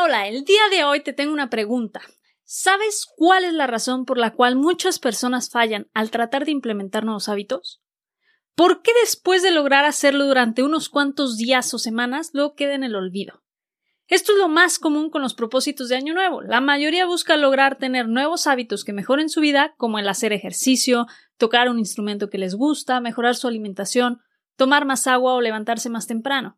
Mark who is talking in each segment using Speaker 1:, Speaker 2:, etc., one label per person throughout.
Speaker 1: Hola, el día de hoy te tengo una pregunta. ¿Sabes cuál es la razón por la cual muchas personas fallan al tratar de implementar nuevos hábitos? ¿Por qué después de lograr hacerlo durante unos cuantos días o semanas luego queda en el olvido? Esto es lo más común con los propósitos de Año Nuevo. La mayoría busca lograr tener nuevos hábitos que mejoren su vida, como el hacer ejercicio, tocar un instrumento que les gusta, mejorar su alimentación, tomar más agua o levantarse más temprano.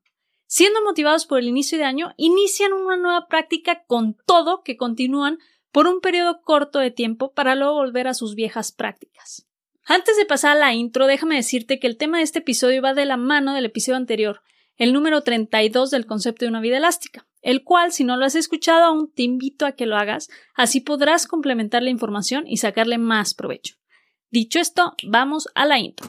Speaker 1: Siendo motivados por el inicio de año, inician una nueva práctica con todo que continúan por un periodo corto de tiempo para luego volver a sus viejas prácticas. Antes de pasar a la intro, déjame decirte que el tema de este episodio va de la mano del episodio anterior, el número 32 del concepto de una vida elástica el cual, si no lo has escuchado aún, te invito a que lo hagas, así podrás complementar la información y sacarle más provecho. Dicho esto, vamos a la intro.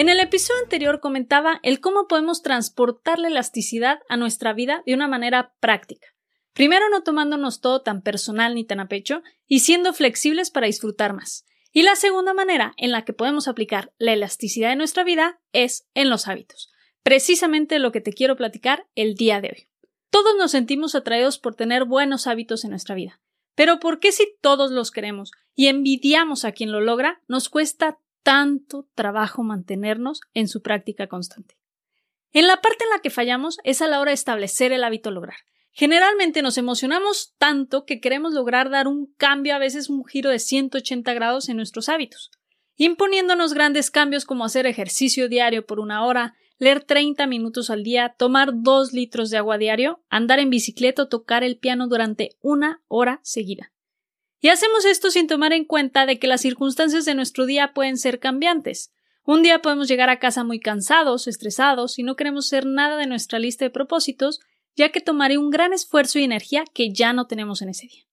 Speaker 1: En el episodio anterior comentaba el cómo podemos transportar la elasticidad a nuestra vida de una manera práctica. Primero no tomándonos todo tan personal ni tan a pecho y siendo flexibles para disfrutar más. Y la segunda manera en la que podemos aplicar la elasticidad en nuestra vida es en los hábitos precisamente lo que te quiero platicar el día de hoy. Todos nos sentimos atraídos por tener buenos hábitos en nuestra vida. Pero ¿por qué si todos los queremos y envidiamos a quien lo logra, nos cuesta tanto trabajo mantenernos en su práctica constante? En la parte en la que fallamos es a la hora de establecer el hábito lograr. Generalmente nos emocionamos tanto que queremos lograr dar un cambio, a veces un giro de 180 grados en nuestros hábitos, imponiéndonos grandes cambios como hacer ejercicio diario por una hora, leer 30 minutos al día, tomar 2 litros de agua diario, andar en bicicleta o tocar el piano durante una hora seguida. Y hacemos esto sin tomar en cuenta de que las circunstancias de nuestro día pueden ser cambiantes. Un día podemos llegar a casa muy cansados, estresados y no queremos hacer nada de nuestra lista de propósitos, ya que tomaré un gran esfuerzo y energía que ya no tenemos en ese día.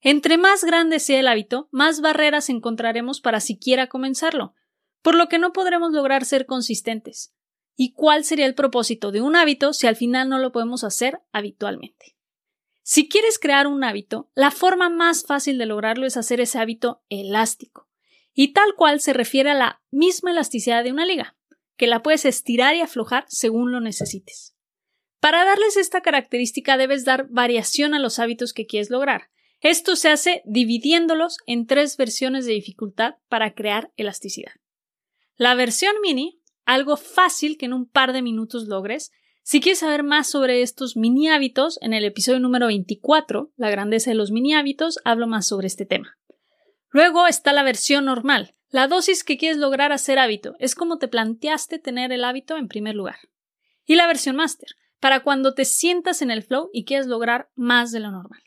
Speaker 1: Entre más grande sea el hábito, más barreras encontraremos para siquiera comenzarlo, por lo que no podremos lograr ser consistentes y cuál sería el propósito de un hábito si al final no lo podemos hacer habitualmente. Si quieres crear un hábito, la forma más fácil de lograrlo es hacer ese hábito elástico, y tal cual se refiere a la misma elasticidad de una liga, que la puedes estirar y aflojar según lo necesites. Para darles esta característica debes dar variación a los hábitos que quieres lograr. Esto se hace dividiéndolos en tres versiones de dificultad para crear elasticidad. La versión mini algo fácil que en un par de minutos logres. Si quieres saber más sobre estos mini hábitos, en el episodio número 24, La grandeza de los mini hábitos, hablo más sobre este tema. Luego está la versión normal, la dosis que quieres lograr hacer hábito, es como te planteaste tener el hábito en primer lugar. Y la versión máster, para cuando te sientas en el flow y quieres lograr más de lo normal.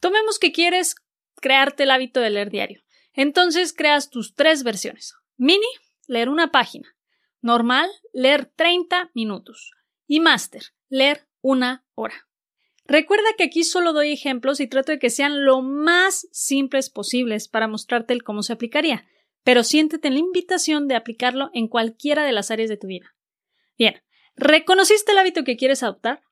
Speaker 1: Tomemos que quieres crearte el hábito de leer diario. Entonces creas tus tres versiones. Mini, leer una página. Normal, leer 30 minutos. Y máster, leer una hora. Recuerda que aquí solo doy ejemplos y trato de que sean lo más simples posibles para mostrarte cómo se aplicaría, pero siéntete en la invitación de aplicarlo en cualquiera de las áreas de tu vida. Bien, ¿reconociste el hábito que quieres adoptar?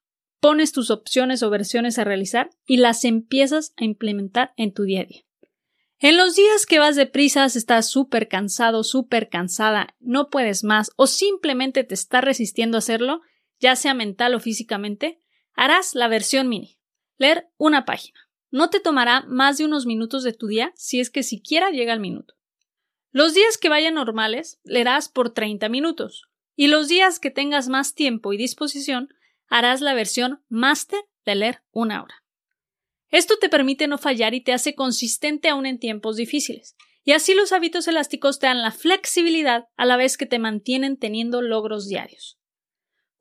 Speaker 1: Pones tus opciones o versiones a realizar y las empiezas a implementar en tu día a día. En los días que vas deprisa, estás súper cansado, súper cansada, no puedes más o simplemente te estás resistiendo a hacerlo, ya sea mental o físicamente, harás la versión mini. Leer una página. No te tomará más de unos minutos de tu día si es que siquiera llega el minuto. Los días que vayan normales, leerás por 30 minutos. Y los días que tengas más tiempo y disposición, harás la versión máster de leer una hora. Esto te permite no fallar y te hace consistente aún en tiempos difíciles. Y así los hábitos elásticos te dan la flexibilidad a la vez que te mantienen teniendo logros diarios.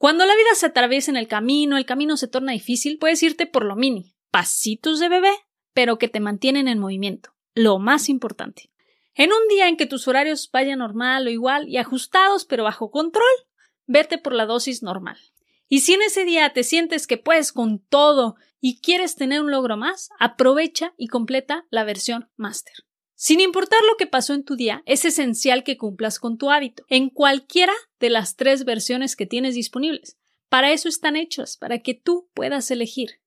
Speaker 1: Cuando la vida se atraviesa en el camino, el camino se torna difícil, puedes irte por lo mini, pasitos de bebé, pero que te mantienen en movimiento. Lo más importante. En un día en que tus horarios vayan normal o igual y ajustados pero bajo control, vete por la dosis normal. Y si en ese día te sientes que puedes con todo y quieres tener un logro más, aprovecha y completa la versión Master. Sin importar lo que pasó en tu día, es esencial que cumplas con tu hábito, en cualquiera de las tres versiones que tienes disponibles. Para eso están hechas, para que tú puedas elegir.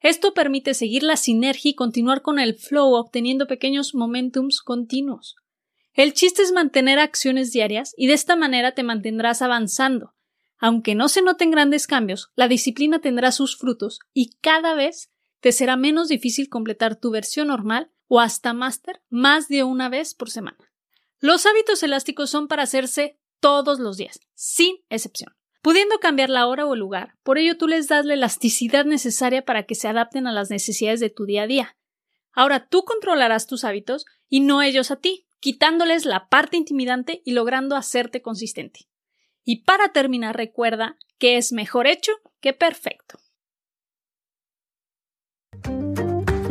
Speaker 1: Esto permite seguir la sinergia y continuar con el flow obteniendo pequeños momentums continuos. El chiste es mantener acciones diarias y de esta manera te mantendrás avanzando. Aunque no se noten grandes cambios, la disciplina tendrá sus frutos y cada vez te será menos difícil completar tu versión normal o hasta máster más de una vez por semana. Los hábitos elásticos son para hacerse todos los días, sin excepción, pudiendo cambiar la hora o el lugar. Por ello tú les das la elasticidad necesaria para que se adapten a las necesidades de tu día a día. Ahora tú controlarás tus hábitos y no ellos a ti, quitándoles la parte intimidante y logrando hacerte consistente. Y para terminar, recuerda que es mejor hecho que perfecto.